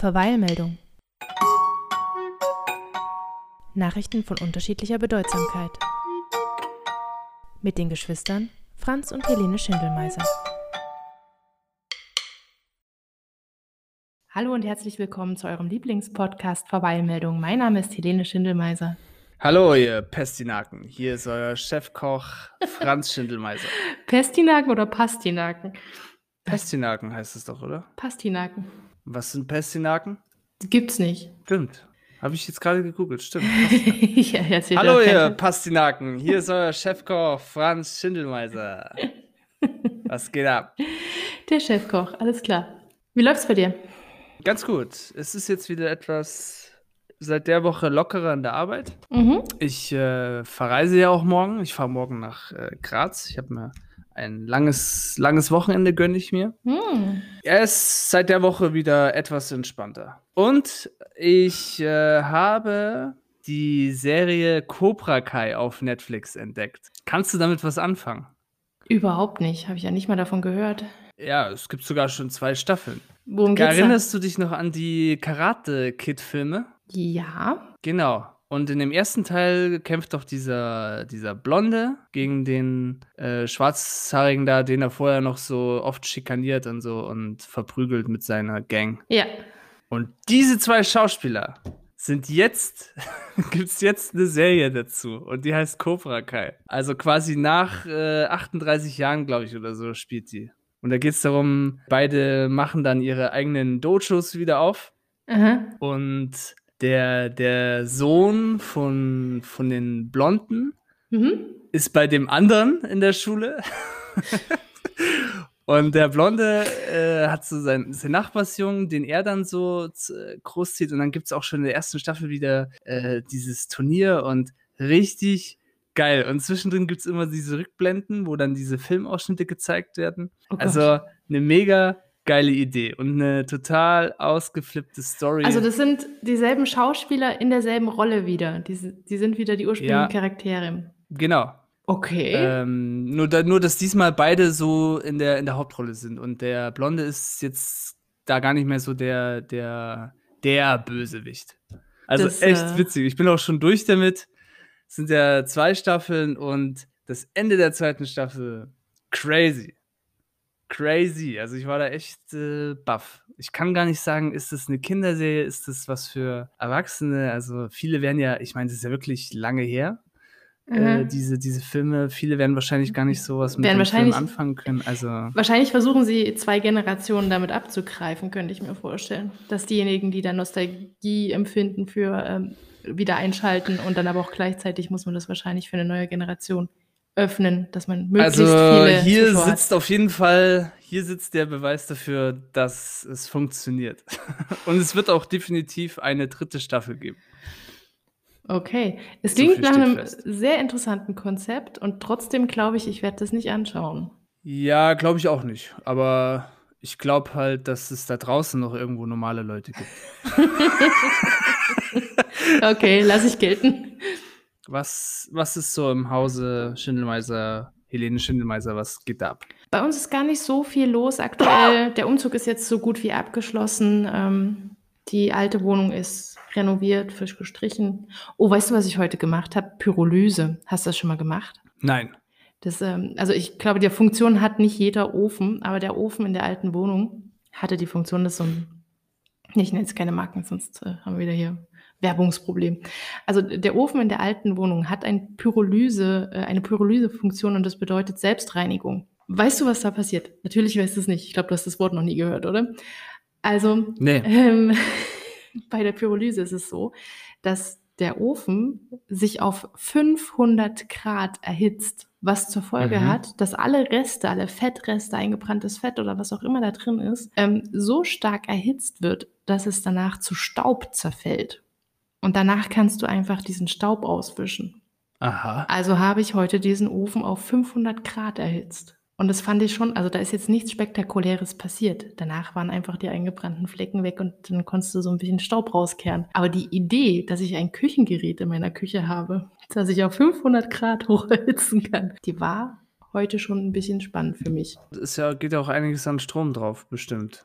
Verweilmeldung. Nachrichten von unterschiedlicher Bedeutsamkeit. Mit den Geschwistern Franz und Helene Schindelmeiser. Hallo und herzlich willkommen zu eurem Lieblingspodcast Verweilmeldung. Mein Name ist Helene Schindelmeiser. Hallo, ihr Pestinaken. Hier ist euer Chefkoch Franz Schindelmeiser. Pestinaken oder Pastinaken? Pestinaken heißt es doch, oder? Pastinaken. Was sind Pestinaken? Gibt's nicht. Stimmt. Habe ich jetzt gerade gegoogelt. Stimmt. ja, Hallo, ihr Pastinaken. Hier ist euer Chefkoch Franz Schindelmeiser. Was geht ab? Der Chefkoch, alles klar. Wie läuft's bei dir? Ganz gut. Es ist jetzt wieder etwas seit der Woche lockerer in der Arbeit. Mhm. Ich äh, verreise ja auch morgen. Ich fahre morgen nach äh, Graz. Ich habe mir ein langes, langes Wochenende gönne ich mir. Hm. Er ist seit der Woche wieder etwas entspannter. Und ich äh, habe die Serie Cobra Kai auf Netflix entdeckt. Kannst du damit was anfangen? Überhaupt nicht. Habe ich ja nicht mal davon gehört. Ja, es gibt sogar schon zwei Staffeln. Worum geht's da? Erinnerst du dich noch an die Karate Kid Filme? Ja. Genau. Und in dem ersten Teil kämpft doch dieser, dieser Blonde gegen den äh, Schwarzhaarigen da, den er vorher noch so oft schikaniert und so und verprügelt mit seiner Gang. Ja. Und diese zwei Schauspieler sind jetzt, gibt's jetzt eine Serie dazu und die heißt Cobra Kai. Also quasi nach äh, 38 Jahren, glaube ich, oder so spielt die. Und da geht's darum, beide machen dann ihre eigenen Dojos wieder auf Aha. und der, der Sohn von, von den Blonden Mhm. ist bei dem anderen in der Schule. Und der Blonde äh, hat so seinen, seinen Nachbarsjungen, den er dann so großzieht. Und dann gibt es auch schon in der ersten Staffel wieder äh, dieses Turnier und richtig geil. Und zwischendrin gibt es immer diese Rückblenden, wo dann diese Filmausschnitte gezeigt werden. Oh also eine mega geile Idee und eine total ausgeflippte Story. Also das sind dieselben Schauspieler in derselben Rolle wieder. Die, die sind wieder die ursprünglichen Ja. Charaktere. genau. Okay. Ähm, nur, da, nur, dass diesmal beide so in der, in der Hauptrolle sind. Und der Blonde ist jetzt da gar nicht mehr so der, der, der Bösewicht. Also Das, echt äh, witzig. Ich bin auch schon durch damit. Es sind ja zwei Staffeln und das Ende der zweiten Staffel crazy. Crazy. Also ich war da echt äh, baff. Ich kann gar nicht sagen, ist das eine Kinderserie, ist das was für Erwachsene? Also viele werden ja, ich meine, das ist ja wirklich lange her, äh, Mhm. diese, diese Filme, viele werden wahrscheinlich gar nicht sowas mit dem Film anfangen können. Also, Wahrscheinlich versuchen sie zwei Generationen damit abzugreifen, könnte ich mir vorstellen. Dass diejenigen, die dann Nostalgie empfinden für ähm, wieder einschalten und dann aber auch gleichzeitig muss man das wahrscheinlich für eine neue Generation öffnen, dass man möglichst also viele hier Zuschauer hat. sitzt auf jeden Fall, hier sitzt der Beweis dafür, dass es funktioniert. Und es wird auch definitiv eine dritte Staffel geben. Okay, es So klingt nach einem fest. sehr interessanten Konzept und trotzdem glaube ich, ich werde das nicht anschauen. Ja, glaube ich auch nicht. Aber ich glaube halt, dass es da draußen noch irgendwo normale Leute gibt. Okay, lasse ich gelten. Was, was ist so im Hause Schindelmeiser, Helene Schindelmeiser, was geht da ab? Bei uns ist gar nicht so viel los aktuell. Der Umzug ist jetzt so gut wie abgeschlossen. Ähm, die alte Wohnung ist renoviert, frisch gestrichen. Oh, weißt du, was ich heute gemacht habe? Pyrolyse. Hast du das schon mal gemacht? Nein. Das, ähm, also ich glaube, die Funktion hat nicht jeder Ofen, aber der Ofen in der alten Wohnung hatte die Funktion, dass so ein, ich nenne jetzt keine Marken, sonst äh, haben wir wieder hier Werbungsproblem. Also der Ofen in der alten Wohnung hat ein Pyrolyse, äh, eine Pyrolyse-Funktion und das bedeutet Selbstreinigung. Weißt du, was da passiert? Natürlich weißt du es nicht. Ich glaube, du hast das Wort noch nie gehört, oder? Also Nee. ähm, bei der Pyrolyse ist es so, dass der Ofen sich auf 500 Grad erhitzt, was zur Folge Mhm. hat, dass alle Reste, alle Fettreste, eingebranntes Fett oder was auch immer da drin ist, ähm, so stark erhitzt wird, dass es danach zu Staub zerfällt. Und danach kannst du einfach diesen Staub auswischen. Aha. Also habe ich heute diesen Ofen auf 500 Grad erhitzt. Und das fand ich schon, also da ist jetzt nichts Spektakuläres passiert. Danach waren einfach die eingebrannten Flecken weg und dann konntest du so ein bisschen Staub rauskehren. Aber die Idee, dass ich ein Küchengerät in meiner Küche habe, das ich auf 500 Grad hocherhitzen kann, die war heute schon ein bisschen spannend für mich. Ist ja, geht ja auch einiges an Strom drauf, bestimmt.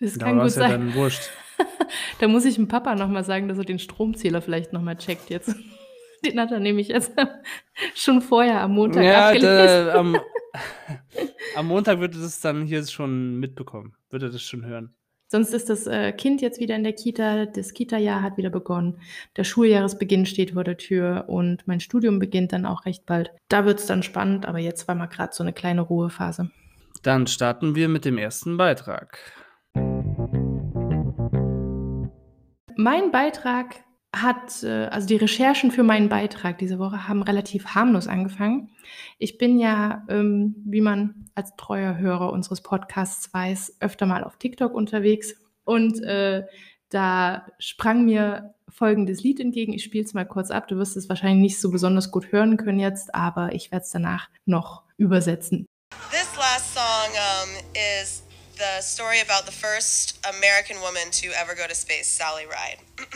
Das Da kann gut es ja sein. dann wurscht. da muss ich dem Papa nochmal sagen, dass er den Stromzähler vielleicht nochmal checkt jetzt. Den hat er nämlich jetzt schon vorher am Montag Ja, da, am, am Montag wird er das dann hier schon mitbekommen. Wird er das schon hören. Sonst ist das äh, Kind jetzt wieder in der Kita, das Kita-Jahr hat wieder begonnen, der Schuljahresbeginn steht vor der Tür und mein Studium beginnt dann auch recht bald. Da wird es dann spannend, aber jetzt war mal gerade so eine kleine Ruhephase. Dann starten wir mit dem ersten Beitrag. Mein Beitrag hat, äh, also die Recherchen für meinen Beitrag diese Woche haben relativ harmlos angefangen. Ich bin ja, ähm, wie man als treuer Hörer unseres Podcasts weiß, öfter mal auf TikTok unterwegs. Und äh, da sprang mir folgendes Lied entgegen. Ich spiele es mal kurz ab. Du wirst es wahrscheinlich nicht so besonders gut hören können jetzt, aber ich werde es danach noch übersetzen. This last song the story about the first American woman to ever go to space, Sally Ride.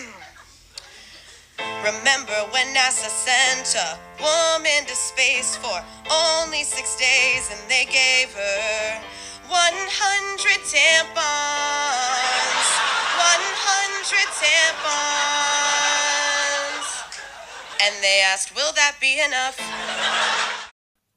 Remember when NASA sent a woman to space for only six days and they gave her 100 tampons? 100 tampons. And they asked, Will that be enough?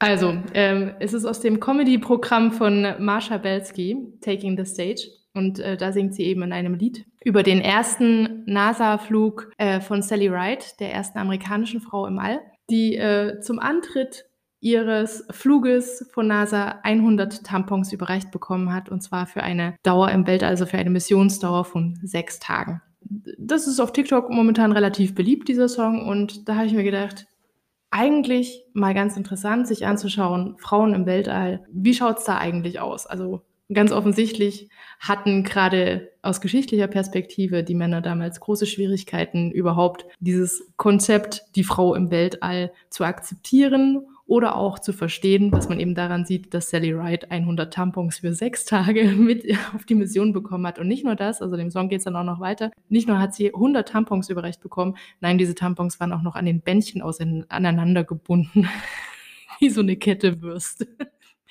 Also, ähm, es ist aus dem Comedy-Programm von Marsha Belsky, Taking the Stage. Und äh, da singt sie eben in einem Lied über den ersten NASA-Flug äh, von Sally Ride, der ersten amerikanischen Frau im All, die äh, zum Antritt ihres Fluges von NASA 100 Tampons überreicht bekommen hat, und zwar für eine Dauer im Weltall, also für eine Missionsdauer von sechs Tagen. Das ist auf TikTok momentan relativ beliebt, dieser Song, und da habe ich mir gedacht, eigentlich mal ganz interessant, sich anzuschauen, Frauen im Weltall, wie schaut es da eigentlich aus? Also ganz offensichtlich hatten gerade aus geschichtlicher Perspektive die Männer damals große Schwierigkeiten, überhaupt dieses Konzept, die Frau im Weltall zu akzeptieren oder auch zu verstehen, was man eben daran sieht, dass Sally Ride 100 Tampons für sechs Tage mit auf die Mission bekommen hat. Und nicht nur das, also dem Song geht es dann auch noch weiter, nicht nur hat sie 100 Tampons überreicht bekommen, nein, diese Tampons waren auch noch an den Bändchen aneinander gebunden, wie so eine Kette Würste.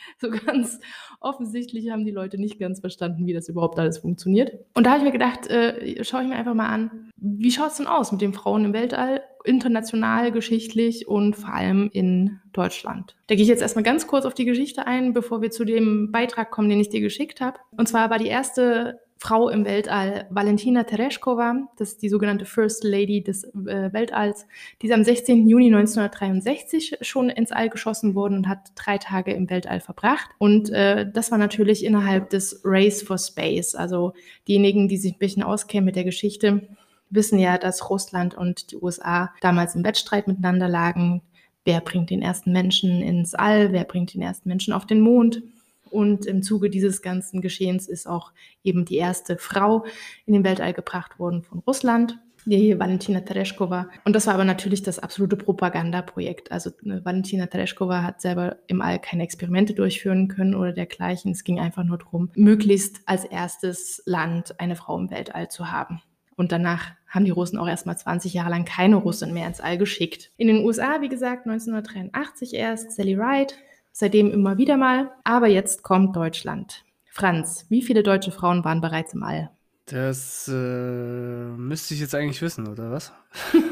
So ganz offensichtlich haben die Leute nicht ganz verstanden, wie das überhaupt alles funktioniert. Und da habe ich mir gedacht, äh, schaue ich mir einfach mal an, wie schaut es denn aus mit den Frauen im Weltall, international, geschichtlich und vor allem in Deutschland. Da gehe ich jetzt erstmal ganz kurz auf die Geschichte ein, bevor wir zu dem Beitrag kommen, den ich dir geschickt habe. Und zwar war die erste Frau im Weltall, Valentina Tereshkova, das ist die sogenannte First Lady des äh, Weltalls. Die ist am 16. Juni 1963 schon ins All geschossen worden und hat drei Tage im Weltall verbracht. Und äh, das war natürlich innerhalb des Race for Space. Also diejenigen, die sich ein bisschen auskennen mit der Geschichte, wissen ja, dass Russland und die USA damals im Wettstreit miteinander lagen. Wer bringt den ersten Menschen ins All? Wer bringt den ersten Menschen auf den Mond? Und im Zuge dieses ganzen Geschehens ist auch eben die erste Frau in den Weltall gebracht worden von Russland, die Valentina Tereshkova. Und das war aber natürlich das absolute Propagandaprojekt. Also ne, Valentina Tereshkova hat selber im All keine Experimente durchführen können oder dergleichen. Es ging einfach nur darum, möglichst als erstes Land eine Frau im Weltall zu haben. Und danach haben die Russen auch erstmal 20 Jahre lang keine Russin mehr ins All geschickt. In den USA, wie gesagt, 1983 erst Sally Ride, seitdem immer wieder mal. Aber jetzt kommt Deutschland. Franz, wie viele deutsche Frauen waren bereits im All? Das äh, müsste ich jetzt eigentlich wissen, oder was?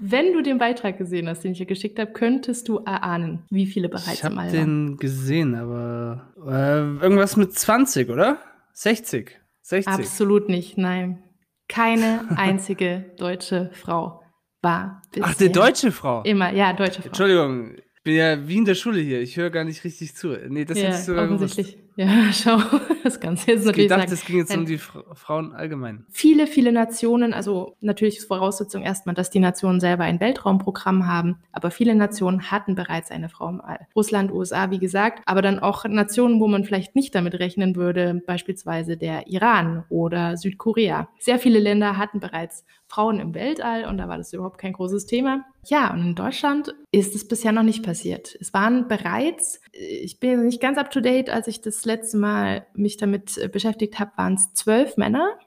Wenn du den Beitrag gesehen hast, den ich dir geschickt habe, könntest du erahnen, wie viele bereits ich im habe All waren. den gesehen, aber äh, irgendwas mit 20, oder? 60. 60. Absolut nicht, nein. Keine einzige deutsche Frau war bisher. Ach, eine deutsche Frau. Immer, ja, deutsche Frau. Entschuldigung, ich bin ja wie in der Schule hier. Ich höre gar nicht richtig zu. Nee, das ja, hätte ich sogar gewusst. offensichtlich. Ja, schau, das du jetzt Ich natürlich dachte, sagen. es ging jetzt Nein. um die Fra Frauen allgemein. Viele, viele Nationen, also natürlich ist Voraussetzung erstmal, dass die Nationen selber ein Weltraumprogramm haben, aber viele Nationen hatten bereits eine Frau im All. Russland, USA, wie gesagt, aber dann auch Nationen, wo man vielleicht nicht damit rechnen würde, beispielsweise der Iran oder Südkorea. Sehr viele Länder hatten bereits Frauen im Weltall und da war das überhaupt kein großes Thema. Ja, und in Deutschland ist es bisher noch nicht passiert. Es waren bereits, ich bin nicht ganz up to date, als ich das letzte Mal mich damit äh, beschäftigt habe, waren es zwölf Männer,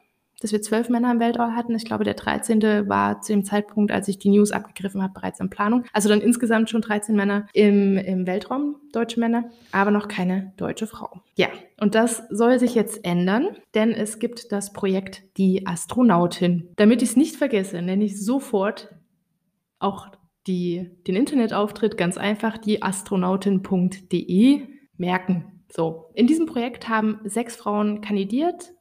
dass wir zwölf Männer im Weltall hatten. Ich glaube, der 13. war zu dem Zeitpunkt, als ich die News abgegriffen habe, bereits in Planung. Also dann insgesamt schon 13 Männer im, im Weltraum, deutsche Männer, aber noch keine deutsche Frau. Ja, und das soll sich jetzt ändern, denn es gibt das Projekt Die Astronautin. Damit ich es nicht vergesse, nenne ich sofort auch die, den Internetauftritt ganz einfach die astronautin.de merken. So, in diesem Projekt haben sechs Frauen kandidiert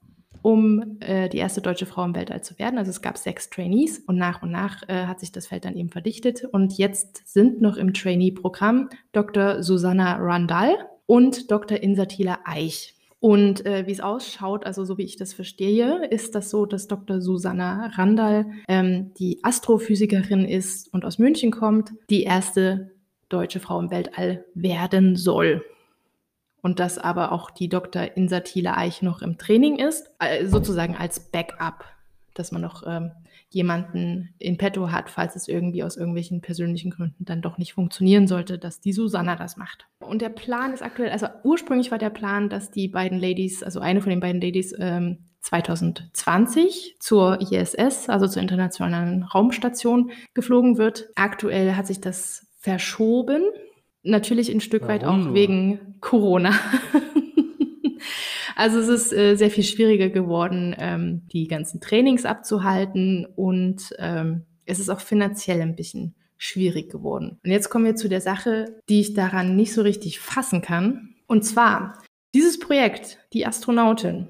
um äh, die erste deutsche Frau im Weltall zu werden. Also es gab sechs Trainees und nach und nach äh, hat sich das Feld dann eben verdichtet. Und jetzt sind noch im Trainee-Programm Dr. Susanna Randall und Dr. Insatila Eich. Und äh, wie es ausschaut, also so wie ich das verstehe, ist das so, dass Dr. Susanna Randall ähm, die Astrophysikerin ist und aus München kommt, die erste deutsche Frau im Weltall werden soll und dass aber auch die Dr. Insatile Eich noch im Training ist, äh, sozusagen als Backup, dass man noch ähm, jemanden in petto hat, falls es irgendwie aus irgendwelchen persönlichen Gründen dann doch nicht funktionieren sollte, dass die Susanna das macht. Und der Plan ist aktuell, also ursprünglich war der Plan, dass die beiden Ladies, also eine von den beiden Ladies, ähm, 2020 zur ISS, also zur Internationalen Raumstation, geflogen wird. Aktuell hat sich das verschoben Natürlich ein Stück weit auch wegen Corona. also es ist äh, sehr viel schwieriger geworden, ähm, die ganzen Trainings abzuhalten und ähm, es ist auch finanziell ein bisschen schwierig geworden. Und jetzt kommen wir zu der Sache, die ich daran nicht so richtig fassen kann. Und zwar, dieses Projekt, die Astronautin,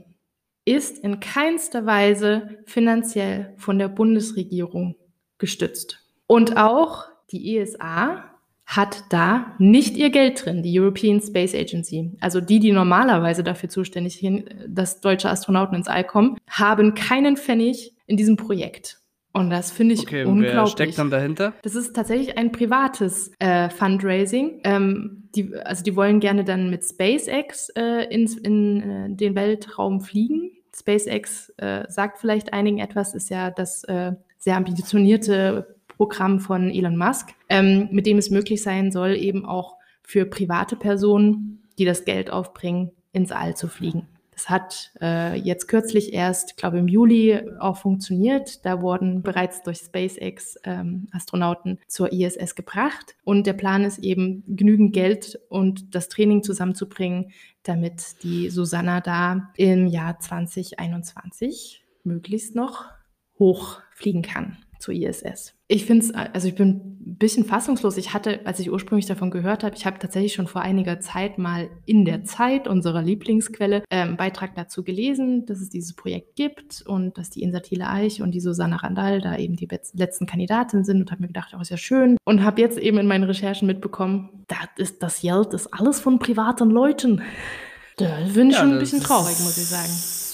ist in keinster Weise finanziell von der Bundesregierung gestützt. Und auch die ESA hat da nicht ihr Geld drin, die European Space Agency. Also die, die normalerweise dafür zuständig sind, dass deutsche Astronauten ins All kommen, haben keinen Pfennig in diesem Projekt. Und das finde ich okay, unglaublich. Wer steckt dann dahinter? Das ist tatsächlich ein privates äh, Fundraising. Ähm, die, also die wollen gerne dann mit SpaceX äh, ins, in äh, den Weltraum fliegen. SpaceX äh, sagt vielleicht einigen etwas, ist ja das äh, sehr ambitionierte Programm von Elon Musk, ähm, mit dem es möglich sein soll, eben auch für private Personen, die das Geld aufbringen, ins All zu fliegen. Das hat äh, jetzt kürzlich erst, glaube im Juli auch funktioniert. Da wurden bereits durch SpaceX ähm, Astronauten zur ISS gebracht. Und der Plan ist eben, genügend Geld und das Training zusammenzubringen, damit die Susanna da im Jahr 2021 möglichst noch hochfliegen kann zur ISS. Ich finde es, also ich bin ein bisschen fassungslos. Ich hatte, als ich ursprünglich davon gehört habe, ich habe tatsächlich schon vor einiger Zeit mal in der Zeit, unserer Lieblingsquelle, äh, einen Beitrag dazu gelesen, dass es dieses Projekt gibt und dass die Insatile Eich und die Susanna Randall da eben die letzten Kandidatinnen sind und habe mir gedacht, oh, ist ja schön. Und habe jetzt eben in meinen Recherchen mitbekommen, das ist das Geld ist alles von privaten Leuten. Da bin ich ja, schon ein bisschen traurig, muss ich sagen.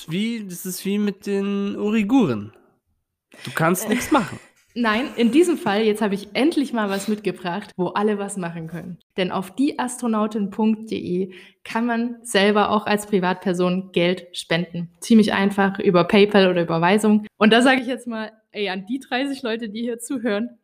Wie, das ist wie mit den Uiguren. Du kannst äh, nichts machen. Nein, in diesem Fall, jetzt habe ich endlich mal was mitgebracht, wo alle was machen können. Denn auf dieastronautin.de kann man selber auch als Privatperson Geld spenden. Ziemlich einfach über PayPal oder Überweisung. Und da sage ich jetzt mal, ey, an die 30 Leute, die hier zuhören,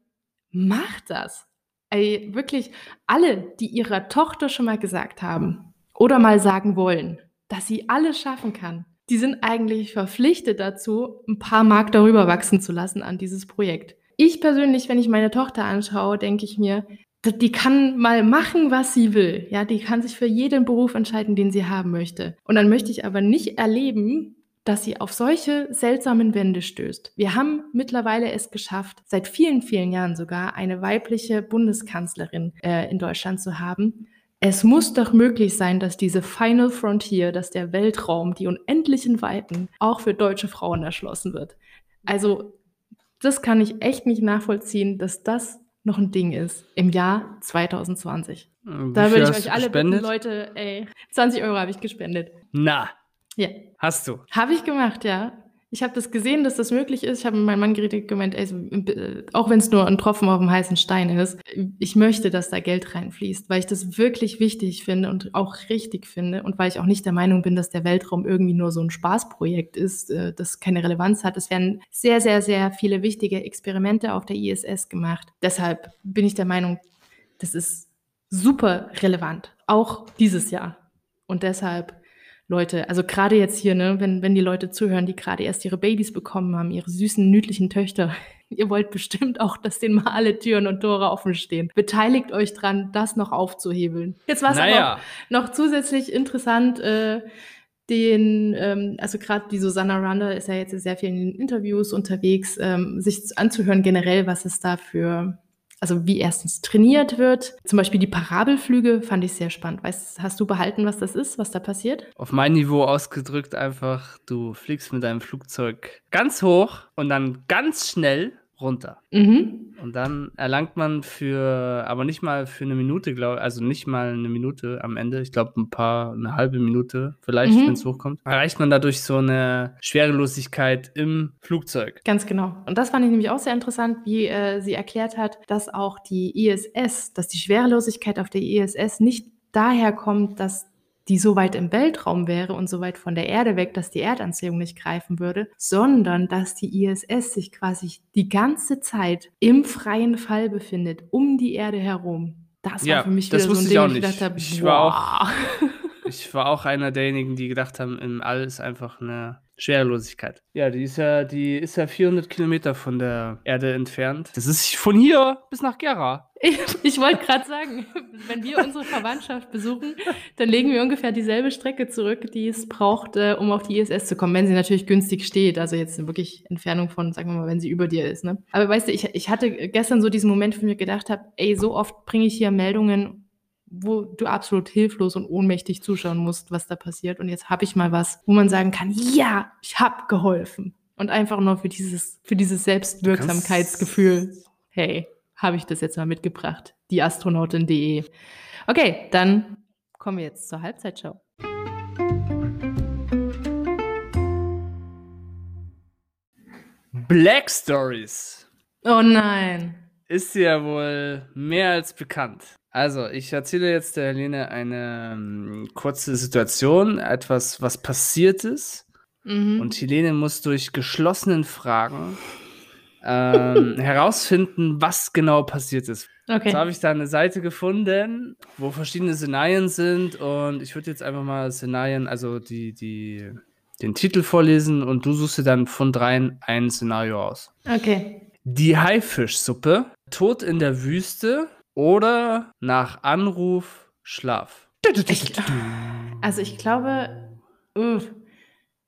macht das. Ey, wirklich alle, die ihrer Tochter schon mal gesagt haben oder mal sagen wollen, dass sie alles schaffen kann, die sind eigentlich verpflichtet dazu, ein paar Mark darüber wachsen zu lassen an dieses Projekt. Ich persönlich, wenn ich meine Tochter anschaue, denke ich mir, die kann mal machen, was sie will. Ja, die kann sich für jeden Beruf entscheiden, den sie haben möchte. Und dann möchte ich aber nicht erleben, dass sie auf solche seltsamen Wände stößt. Wir haben mittlerweile es geschafft, seit vielen, vielen Jahren sogar eine weibliche Bundeskanzlerin äh, in Deutschland zu haben. Es muss doch möglich sein, dass diese Final Frontier, dass der Weltraum, die unendlichen Weiten auch für deutsche Frauen erschlossen wird. Also das kann ich echt nicht nachvollziehen, dass das noch ein Ding ist im Jahr 2020. Wie da würde ich euch alle gespendet? bitten, Leute, ey, 20 Euro habe ich gespendet. Na. Ja. Hast du? Habe ich gemacht, ja. Ich habe das gesehen, dass das möglich ist. Ich habe mit meinem Mann geredet gemeint, ey, auch wenn es nur ein Tropfen auf dem heißen Stein ist, ich möchte, dass da Geld reinfließt, weil ich das wirklich wichtig finde und auch richtig finde und weil ich auch nicht der Meinung bin, dass der Weltraum irgendwie nur so ein Spaßprojekt ist, äh, das keine Relevanz hat. Es werden sehr, sehr, sehr viele wichtige Experimente auf der ISS gemacht. Deshalb bin ich der Meinung, das ist super relevant, auch dieses Jahr. Und deshalb Leute, also gerade jetzt hier, ne, wenn, wenn die Leute zuhören, die gerade erst ihre Babys bekommen haben, ihre süßen, niedlichen Töchter, ihr wollt bestimmt auch, dass denen mal alle Türen und Tore offen stehen. Beteiligt euch dran, das noch aufzuhebeln. Jetzt war es Naja. aber noch zusätzlich interessant, äh, den, ähm, also gerade die Susanna Runder ist ja jetzt in sehr vielen Interviews unterwegs, ähm, sich anzuhören generell, was es da für, also wie erstens trainiert wird. Zum Beispiel die Parabelflüge fand ich sehr spannend. Weißt, hast du behalten, was das ist, was da passiert? Auf mein Niveau ausgedrückt einfach, du fliegst mit deinem Flugzeug ganz hoch und dann ganz schnell runter. Mhm. Und dann erlangt man für, aber nicht mal für eine Minute, glaube also nicht mal eine Minute am Ende, ich glaube ein paar, eine halbe Minute vielleicht, Mhm. wenn es hochkommt, erreicht man dadurch so eine Schwerelosigkeit im Flugzeug. Ganz genau. Und das fand ich nämlich auch sehr interessant, wie äh, sie erklärt hat, dass auch die ISS, dass die Schwerelosigkeit auf der ISS nicht daher kommt, dass die so weit im Weltraum wäre und so weit von der Erde weg, dass die Erdanziehung nicht greifen würde, sondern dass die ISS sich quasi die ganze Zeit im freien Fall befindet, um die Erde herum. Das war Ja, für mich das wieder so ein Ding, ich auch ich gedacht habe, Ich war wow. Ich war auch einer derjenigen, die gedacht haben, im All ist einfach eine Schwerelosigkeit. Ja, die ist ja, die ist ja 400 Kilometer von der Erde entfernt. Das ist von hier bis nach Gera. Ich, ich wollte gerade sagen, wenn wir unsere Verwandtschaft besuchen, dann legen wir ungefähr dieselbe Strecke zurück, die es braucht, äh, um auf die ISS zu kommen, wenn sie natürlich günstig steht. Also jetzt wirklich Entfernung von, sagen wir mal, wenn sie über dir ist. Ne? Aber weißt du, ich, ich hatte gestern so diesen Moment, wo ich mir gedacht habe, ey, so oft bringe ich hier Meldungen, wo du absolut hilflos und ohnmächtig zuschauen musst, was da passiert. Und jetzt habe ich mal was, wo man sagen kann, ja, ich habe geholfen. Und einfach nur für dieses, für dieses Selbstwirksamkeitsgefühl, hey, habe ich das jetzt mal mitgebracht. Die Astronautin.de. Okay, dann kommen wir jetzt zur Halbzeitshow. Black Stories Oh nein. Ist ja wohl mehr als bekannt. Also, ich erzähle jetzt der Helene eine ähm, kurze Situation, etwas, was passiert ist. Mhm. Und Helene muss durch geschlossenen Fragen ähm, herausfinden, was genau passiert ist. okay. Jetzt habe ich da eine Seite gefunden, wo verschiedene Szenarien sind und ich würde jetzt einfach mal Szenarien, also die, die, den Titel vorlesen und du suchst dir dann von dreien ein Szenario aus. Okay. Die Haifischsuppe, Tod in der Wüste oder nach Anruf Schlaf. Ich, also ich glaube, uff,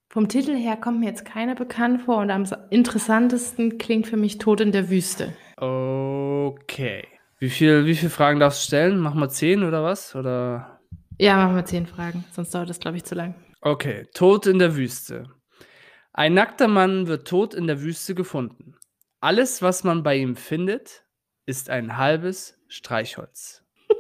vom Titel her kommt mir jetzt keiner bekannt vor und am interessantesten klingt für mich Tod in der Wüste. Okay. Wie viel, wie viele Fragen darfst du stellen? Machen wir zehn oder was? Oder Ja, machen wir zehn Fragen, sonst dauert das, glaube ich, zu lang. Okay, Tod in der Wüste. Ein nackter Mann wird tot in der Wüste gefunden. Alles, was man bei ihm findet, ist ein halbes Streichholz.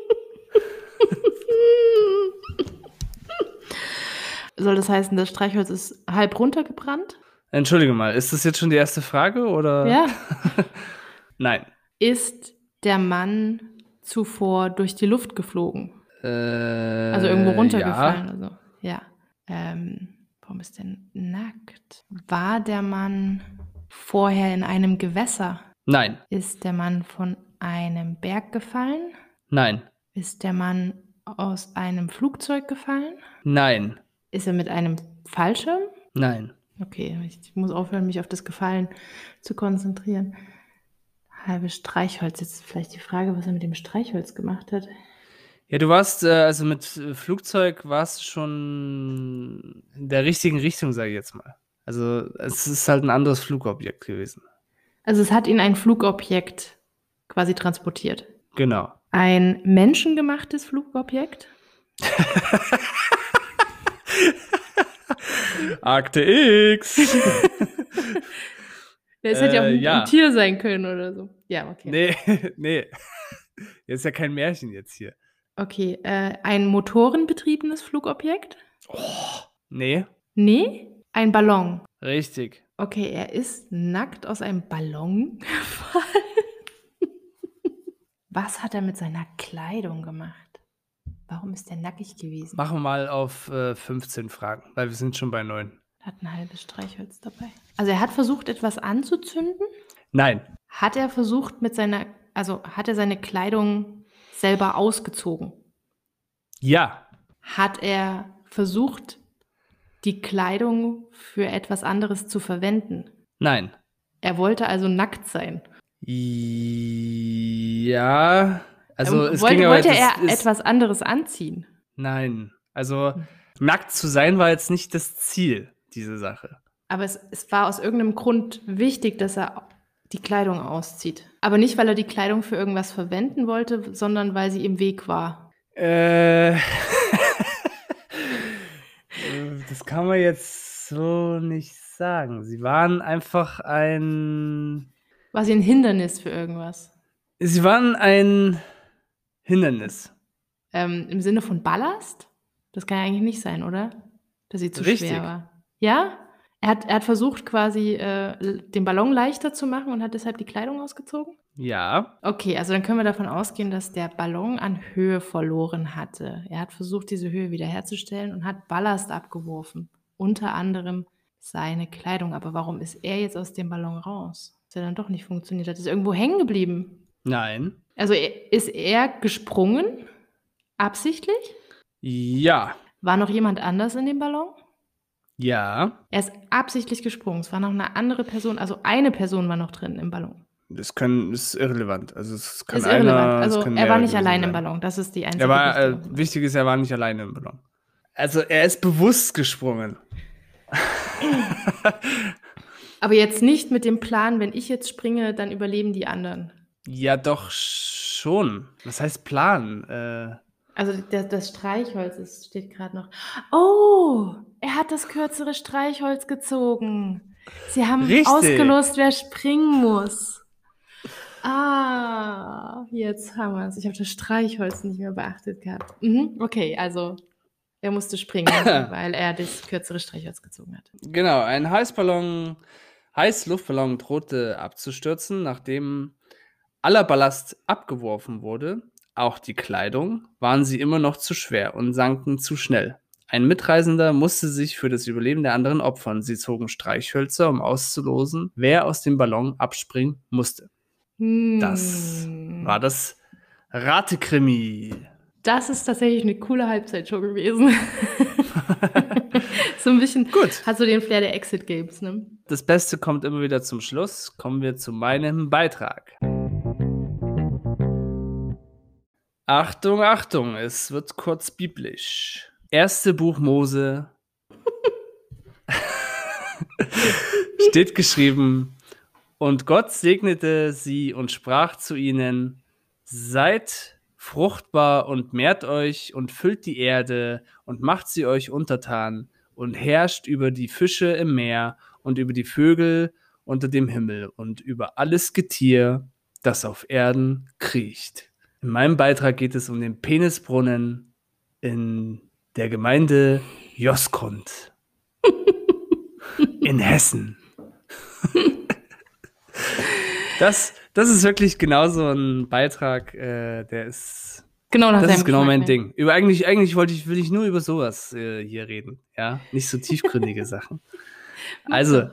Soll das heißen, das Streichholz ist halb runtergebrannt? Entschuldige mal, ist das jetzt schon die erste Frage oder? Ja. Nein. Ist der Mann zuvor durch die Luft geflogen? Äh, Also irgendwo runtergefallen? Ja. Also, ja. Ähm, warum ist denn nackt? War der Mann vorher in einem Gewässer? Nein, Ist der Mann von einem Berg gefallen? nein, Ist der Mann aus einem Flugzeug gefallen? nein, Ist er mit einem Fallschirm? nein. Okay, ich, muss aufhören, mich auf das Gefallen zu konzentrieren. Halbe Streichholz. Jetzt vielleicht die Frage, was er mit dem Streichholz gemacht hat. Ja, du warst, äh, also mit äh, Flugzeug warst du schon in der richtigen Richtung, sage ich jetzt mal. Also es ist halt ein anderes Flugobjekt gewesen. Also es hat ihn ein Flugobjekt quasi transportiert. Genau. Ein menschengemachtes Flugobjekt? Akte X. Es hätte ja auch Äh, ein, ja. ein Tier sein können oder so. Ja, okay. nee, nee. Jetzt ist ja kein Märchen jetzt hier. Okay, äh, ein motorenbetriebenes Flugobjekt? Nee, Nee, ein Ballon. richtig. Okay, er ist nackt aus einem Ballon gefallen. Was hat er mit seiner Kleidung gemacht? Warum ist er nackig gewesen? Machen wir mal auf äh, 15 Fragen, weil wir sind schon bei 9. Hat ein halbes Streichholz dabei. Also er hat versucht, etwas anzuzünden. Nein, Hat er versucht, mit seiner, also hat er seine Kleidung selber ausgezogen? ja, Hat er versucht, die Kleidung für etwas anderes zu verwenden. Nein. Er wollte also nackt sein. Ja, also er es wollte, ging aber wollte er ist, etwas anderes anziehen. Nein, also nackt zu sein war jetzt nicht das Ziel dieser Sache. Aber es, es war aus irgendeinem Grund wichtig, dass er die Kleidung auszieht. Aber nicht, weil er die Kleidung für irgendwas verwenden wollte, sondern weil sie im Weg war. Äh, das kann man jetzt so nicht sagen. Sie waren einfach ein. War sie ein Hindernis für irgendwas? Sie waren ein Hindernis. Ähm, Im Sinne von Ballast? Das kann ja eigentlich nicht sein, oder? Dass sie zu Richtig. schwer war. Ja? Er hat, er hat versucht, quasi äh, den Ballon leichter zu machen und hat deshalb die Kleidung ausgezogen? Ja. Okay, also dann können wir davon ausgehen, dass der Ballon an Höhe verloren hatte. Er hat versucht, diese Höhe wiederherzustellen und hat Ballast abgeworfen. Unter anderem seine Kleidung. Aber warum ist er jetzt aus dem Ballon raus? Dass er dann doch nicht funktioniert hat. Ist er irgendwo hängen geblieben? Nein. Also ist er gesprungen? Absichtlich? Ja. War noch jemand anders in dem Ballon? Ja. Er ist absichtlich gesprungen. Es war noch eine andere Person, also eine Person war noch drin im Ballon. Das können, ist irrelevant. Also es kann ist einer, irrelevant. Also er war nicht allein sein. im Ballon. Das ist die einzige Er war, äh, wichtig ist, er war nicht alleine im Ballon. Also er ist bewusst gesprungen. Aber jetzt nicht mit dem Plan, wenn ich jetzt springe, dann überleben die anderen. Ja, doch schon. Was heißt Plan? Äh, Also das, das Streichholz ist, steht gerade noch. Oh, er hat das kürzere Streichholz gezogen. Sie haben Richtig. ausgelost, wer springen muss. Ah, jetzt haben wir es. Ich habe das Streichholz nicht mehr beachtet gehabt. Mhm, okay, also er musste springen, weil er das kürzere Streichholz gezogen hat. genau, ein Heißballon, Heißluftballon drohte abzustürzen, nachdem aller Ballast abgeworfen wurde. Auch die Kleidung waren sie immer noch zu schwer und sanken zu schnell. Ein Mitreisender musste sich für das Überleben der anderen opfern. Sie zogen Streichhölzer, um auszulosen, wer aus dem Ballon abspringen musste. Das Hm. War das Ratekrimi. Das ist tatsächlich eine coole Halbzeitshow gewesen. so ein bisschen. Gut. Hat so den Flair der Exit Games, ne? Das Beste kommt immer wieder zum Schluss. Kommen wir zu meinem Beitrag. Achtung, Achtung, es wird kurz biblisch. Erste Buch Mose steht geschrieben, und Gott segnete sie und sprach zu ihnen, seid fruchtbar und mehrt euch und füllt die Erde und macht sie euch untertan und herrscht über die Fische im Meer und über die Vögel unter dem Himmel und über alles Getier, das auf Erden kriecht. In meinem Beitrag geht es um den Penisbrunnen in der Gemeinde Joskund in Hessen. Das, das ist wirklich genau so ein Beitrag, äh, der ist Genau nach das ist genau mein ne? Ding. Über eigentlich, eigentlich wollte ich, will ich nur über sowas äh, hier reden. Ja, nicht so tiefgründige Sachen. Also,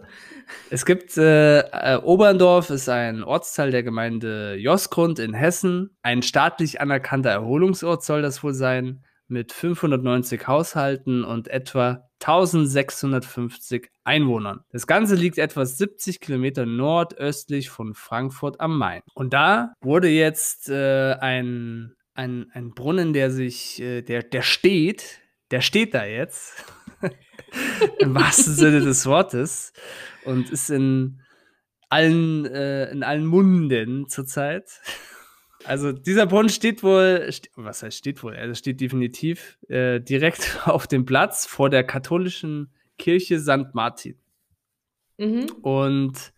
es gibt äh, äh, Oberndorf ist ein Ortsteil der Gemeinde Josgrund in Hessen. Ein staatlich anerkannter Erholungsort soll das wohl sein, mit 590 Haushalten und etwa 1650 Einwohnern. Das Ganze liegt etwa 70 Kilometer nordöstlich von Frankfurt am Main. Und da wurde jetzt äh, ein, ein, ein Brunnen, der sich, äh, der, der steht, der steht da jetzt. Im wahrsten Sinne des Wortes. Und ist in allen, äh, in allen Munden zurzeit. Also dieser Brunnen steht wohl, was heißt steht wohl? Er steht definitiv äh, direkt auf dem Platz vor der katholischen Kirche St. Martin. Mhm. Und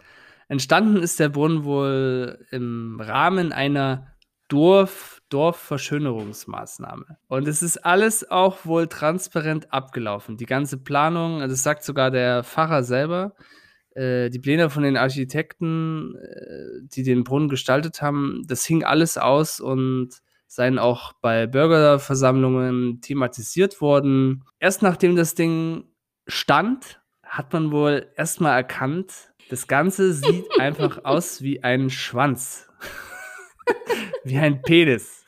entstanden ist der Brunnen wohl im Rahmen einer Dorf, Dorfverschönerungsmaßnahme. Und es ist alles auch wohl transparent abgelaufen. Die ganze Planung, das sagt sogar der Pfarrer selber, äh, die Pläne von den Architekten, äh, die den Brunnen gestaltet haben, das hing alles aus und seien auch bei Bürgerversammlungen thematisiert worden. Erst nachdem das Ding stand, hat man wohl erstmal erkannt, das Ganze sieht einfach aus wie ein Schwanz. wie ein Penis.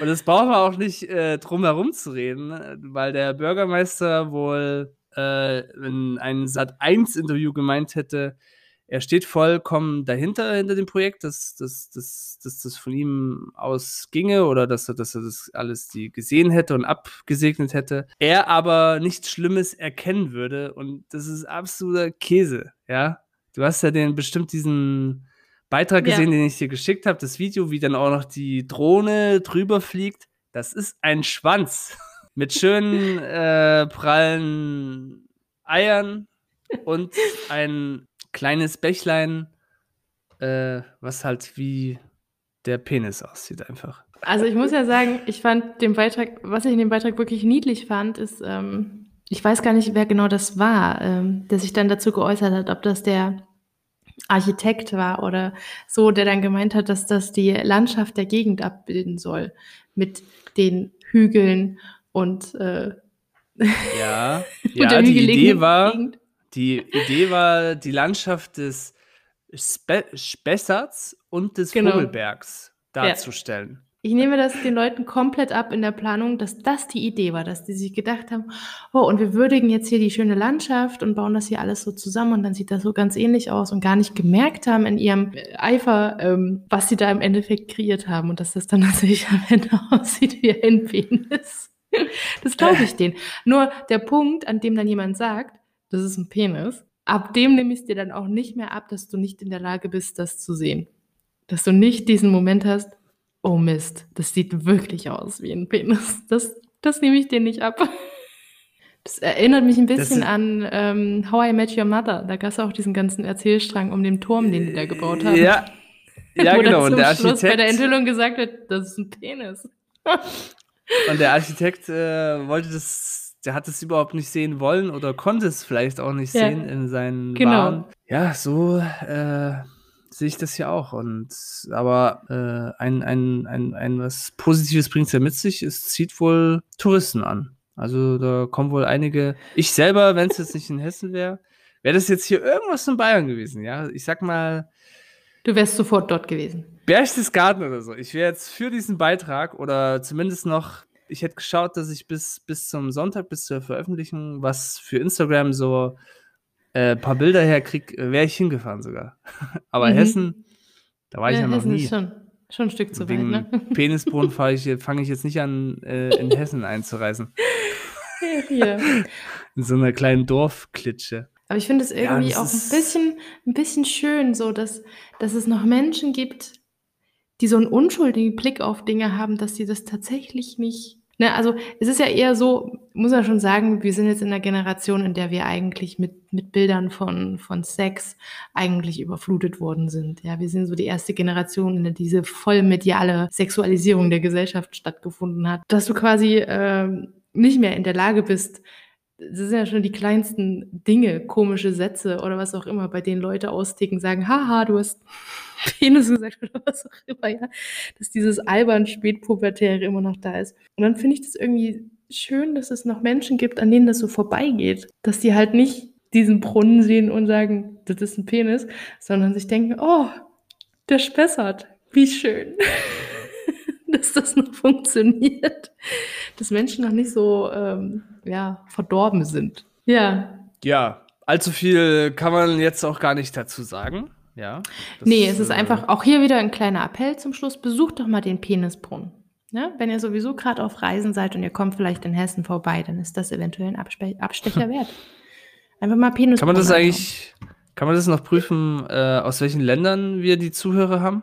Und das brauchen wir auch nicht äh, drum herum zu reden, weil der Bürgermeister wohl äh, in einem Sat1-Interview gemeint hätte, er steht vollkommen dahinter, hinter dem Projekt, dass, dass, dass, dass das von ihm aus ginge oder dass er, dass er das alles die gesehen hätte und abgesegnet hätte. Er aber nichts Schlimmes erkennen würde und das ist absoluter Käse, ja. Du hast ja den bestimmt diesen Beitrag gesehen, ja. den ich dir geschickt habe, das Video, wie dann auch noch die Drohne drüber fliegt. Das ist ein Schwanz mit schönen äh, prallen Eiern und ein kleines Bächlein, äh, was halt wie der Penis aussieht einfach. Also ich muss ja sagen, ich fand den Beitrag, was ich in dem Beitrag wirklich niedlich fand, ist, ähm, ich weiß gar nicht, wer genau das war, ähm, der sich dann dazu geäußert hat, ob das der Architekt war oder so, der dann gemeint hat, dass das die Landschaft der Gegend abbilden soll mit den Hügeln und äh, ja, ja die Idee war, Gegend. Die Idee war, die Landschaft des Spe Spessarts und des genau. Vogelbergs darzustellen. Ja. Ich nehme das den Leuten komplett ab in der Planung, dass das die Idee war, dass die sich gedacht haben, oh, und wir würdigen jetzt hier die schöne Landschaft und bauen das hier alles so zusammen und dann sieht das so ganz ähnlich aus und gar nicht gemerkt haben in ihrem Eifer, ähm, was sie da im Endeffekt kreiert haben und dass das dann natürlich am Ende aussieht wie ein Penis. Das glaube ich denen. Nur der Punkt, an dem dann jemand sagt, das ist ein Penis. Ab dem nehme ich es dir dann auch nicht mehr ab, dass du nicht in der Lage bist, das zu sehen. Dass du nicht diesen Moment hast, oh Mist, das sieht wirklich aus wie ein Penis. Das, das nehme ich dir nicht ab. Das erinnert mich ein bisschen an ähm, How I Met Your Mother. Da gab es auch diesen ganzen Erzählstrang um den Turm, den die da gebaut haben. Ja, ja Wo genau. Und der Architekt bei der Enthüllung gesagt wird, das ist ein Penis. Und der Architekt äh, wollte das der hat es überhaupt nicht sehen wollen oder konnte es vielleicht auch nicht ja. sehen in seinen genau. Waren. Ja, so äh, sehe ich das ja auch. Und aber äh, ein, ein, ein, ein was Positives bringt es ja mit sich, es zieht wohl Touristen an. Also da kommen wohl einige. Ich selber, wenn es jetzt nicht in Hessen wäre, wäre das jetzt hier irgendwas in Bayern gewesen, ja. Ich sag mal. Du wärst sofort dort gewesen. Berchtesgaden oder so. Ich wäre jetzt für diesen Beitrag oder zumindest noch ich hätte geschaut, dass ich bis, bis zum Sonntag, bis zur Veröffentlichung, was für Instagram so ein äh, paar Bilder herkriege, äh, wäre ich hingefahren sogar. Aber mhm. Hessen, da war ich ja, ja noch Hessen nie. Ist schon, schon ein Stück zu Wegen weit, ne? Penisbrunnen fange ich, jetzt nicht an, äh, in Hessen einzureisen. Ja. In so einer kleinen Dorfklitsche. Aber ich finde es irgendwie ja, auch ein bisschen, ein bisschen schön, so dass, dass es noch Menschen gibt, die so einen unschuldigen Blick auf Dinge haben, dass sie das tatsächlich nicht. Ne, also es ist ja eher so, muss man schon sagen, wir sind jetzt in einer Generation, in der wir eigentlich mit, mit Bildern von, von Sex eigentlich überflutet worden sind. Ja, wir sind so die erste Generation, in der diese vollmediale Sexualisierung der Gesellschaft stattgefunden hat. Dass du quasi äh, nicht mehr in der Lage bist, das sind ja schon die kleinsten Dinge, komische Sätze oder was auch immer, bei denen Leute austicken, sagen, haha, du hast Penis gesagt oder was auch immer, ja, dass dieses albern Spätpubertäre immer noch da ist. Und dann finde ich das irgendwie schön, dass es noch Menschen gibt, an denen das so vorbeigeht, dass die halt nicht diesen Brunnen sehen und sagen, das ist ein Penis, sondern sich denken, oh, der spessert, wie schön, dass das noch funktioniert, dass Menschen noch nicht so ähm, ja, verdorben sind. Ja. Ja, allzu viel kann man jetzt auch gar nicht dazu sagen. Ja. Nee, es ist äh, einfach auch hier wieder ein kleiner Appell zum Schluss. Besucht doch mal den Penisbrunnen. Ja, wenn ihr sowieso gerade auf Reisen seid und ihr kommt vielleicht in Hessen vorbei, dann ist das eventuell ein Abspe Abstecher wert. Einfach mal Penisbrunnen. Kann man das eigentlich, kann man das noch prüfen, äh, aus welchen Ländern wir die Zuhörer haben?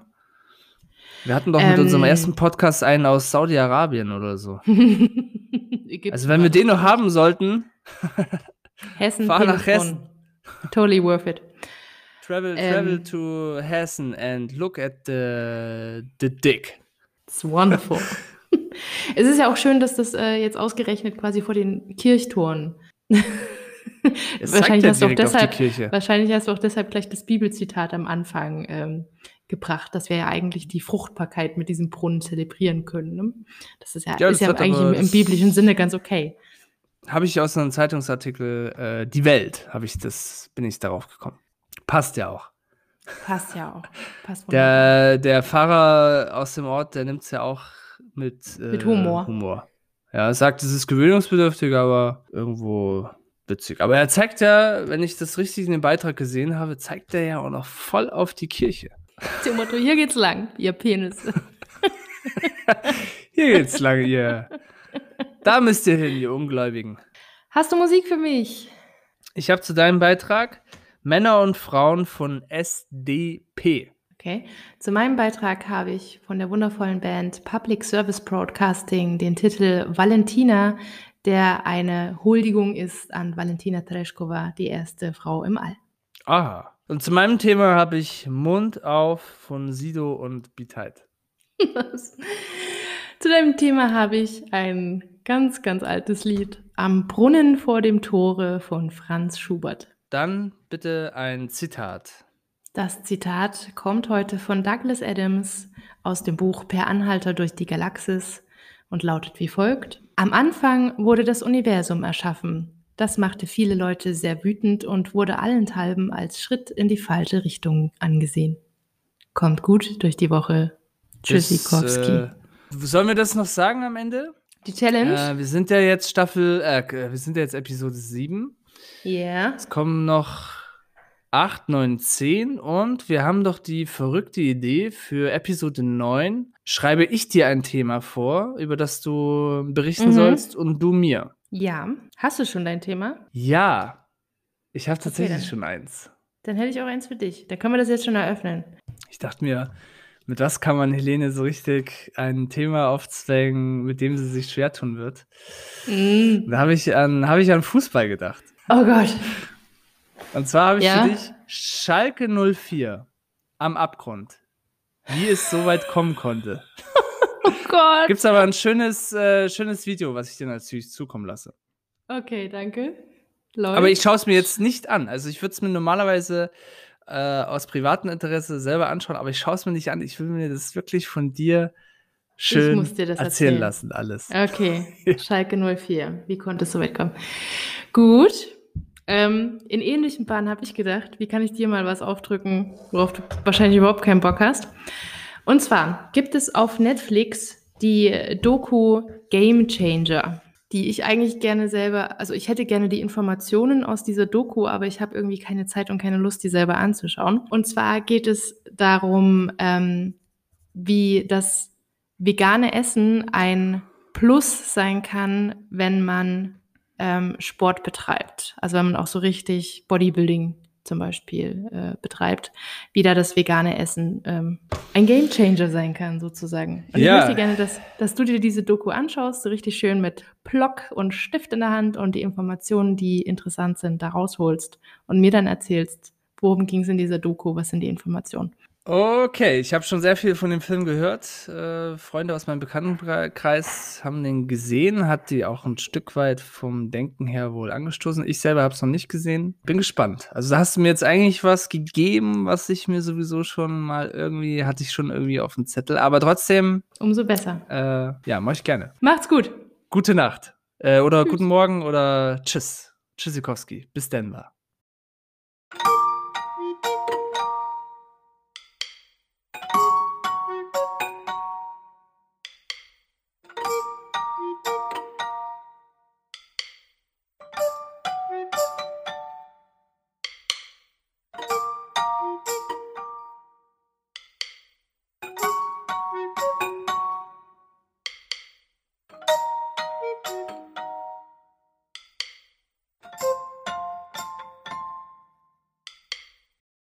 Wir hatten doch mit ähm, unserem ersten Podcast einen aus Saudi-Arabien oder so. also wenn wir den noch haben sollten, Hessen, fahr nach Hessen. Totally worth it. Travel, ähm, travel to Hessen and look at the, the dick. It's wonderful. es ist ja auch schön, dass das äh, jetzt ausgerechnet quasi vor den Kirchtoren. wahrscheinlich, hast du auch deshalb, wahrscheinlich hast du auch deshalb gleich das Bibelzitat am Anfang ähm, gebracht, dass wir ja eigentlich die Fruchtbarkeit mit diesem Brunnen zelebrieren können. Ne? Das ist ja, ja, ist ja eigentlich im, im, biblischen Sinne ganz okay. Habe ich aus einem Zeitungsartikel äh, Die Welt, habe ich das, bin ich darauf gekommen. Passt ja auch. Passt ja auch. Passt der, der Pfarrer aus dem Ort, der nimmt es ja auch mit, äh, Mit Humor. Humor. Ja, er sagt, es ist gewöhnungsbedürftig, aber irgendwo witzig. Aber er zeigt ja, wenn ich das richtig in dem Beitrag gesehen habe, zeigt er ja auch noch voll auf die Kirche. Zum Motto, hier geht's lang, ihr Penisse. Hier geht's lang, ihr. Da müsst ihr hin, ihr Ungläubigen. Hast du Musik für mich? Ich habe zu deinem Beitrag Männer und Frauen von SDP. Okay. Zu meinem Beitrag habe ich von der wundervollen Band Public Service Broadcasting den Titel Valentina, der eine Huldigung ist an Valentina Tereshkova, die erste Frau im All. Aha. Und zu meinem Thema habe ich Mund auf von Sido und Biteit. Zu deinem Thema habe ich ein ganz, ganz altes Lied. Am Brunnen vor dem Tore von Franz Schubert. Dann bitte ein Zitat. Das Zitat kommt heute von Douglas Adams aus dem Buch Per Anhalter durch die Galaxis und lautet wie folgt. Am Anfang wurde das Universum erschaffen. Das machte viele Leute sehr wütend und wurde allenthalben als Schritt in die falsche Richtung angesehen. Kommt gut durch die Woche. Tschüssikowski. Äh, sollen wir das noch sagen am Ende? die Challenge? Äh, wir sind ja jetzt Staffel, äh, wir sind ja jetzt Episode 7. Ja. Es kommen noch 8, 9, 10 und wir haben doch die verrückte Idee für Episode 9. Schreibe ich dir ein Thema vor, über das du berichten Mhm. sollst und du mir. Ja. Hast du schon dein Thema? Ja, ich habe tatsächlich dann. schon eins. Dann hätte ich auch eins für dich. Dann können wir das jetzt schon eröffnen. Ich dachte mir, mit was kann man Helene so richtig ein Thema aufzwängen, mit dem sie sich schwer tun wird? Mm. Da habe ich, an- habe ich an Fußball gedacht. Oh Gott. Und zwar habe ich Ja? für dich Schalke 04 am Abgrund. Wie es so weit kommen konnte. Oh Gott. Gibt's aber ein schönes, äh, schönes Video, was ich dir natürlich zukommen lasse. Okay, danke. Läuft. Aber ich schaue es mir jetzt nicht an. Also ich würde es mir normalerweise äh, aus privatem Interesse selber anschauen, aber ich schaue es mir nicht an. Ich will mir das wirklich von dir schön muss dir das erzählen erzählen. lassen, alles. Okay, Schalke 04. Wie konnte es so weit kommen? Gut. Ähm, in ähnlichen Bahnen habe ich gedacht, wie kann ich dir mal was aufdrücken, worauf du wahrscheinlich überhaupt keinen Bock hast. Und zwar gibt es auf Netflix die Doku Game Changer, die ich eigentlich gerne selber, also ich hätte gerne die Informationen aus dieser Doku, aber ich habe irgendwie keine Zeit und keine Lust, die selber anzuschauen. Und zwar geht es darum, ähm, wie das vegane Essen ein Plus sein kann, wenn man ähm, Sport betreibt. Also wenn man auch so richtig Bodybuilding zum Beispiel äh, betreibt, wie da das vegane Essen ähm, ein Gamechanger sein kann, sozusagen. Und Ja. ich möchte gerne, dass, dass du dir diese Doku anschaust, so richtig schön mit Block und Stift in der Hand und die Informationen, die interessant sind, da rausholst und mir dann erzählst, worum ging es in dieser Doku, was sind die Informationen. Okay, ich habe schon sehr viel von dem Film gehört. Äh, Freunde aus meinem Bekanntenkreis haben den gesehen, hat die auch ein Stück weit vom Denken her wohl angestoßen. Ich selber habe es noch nicht gesehen. Bin gespannt. Also da hast du mir jetzt eigentlich was gegeben, was ich mir sowieso schon mal irgendwie, hatte ich schon irgendwie auf dem Zettel. Aber trotzdem, Umso besser. äh, ja, mache ich gerne. Macht's gut. Gute Nacht. Äh, oder guten Morgen oder tschüss. Tschüssikowski. Bis Denver.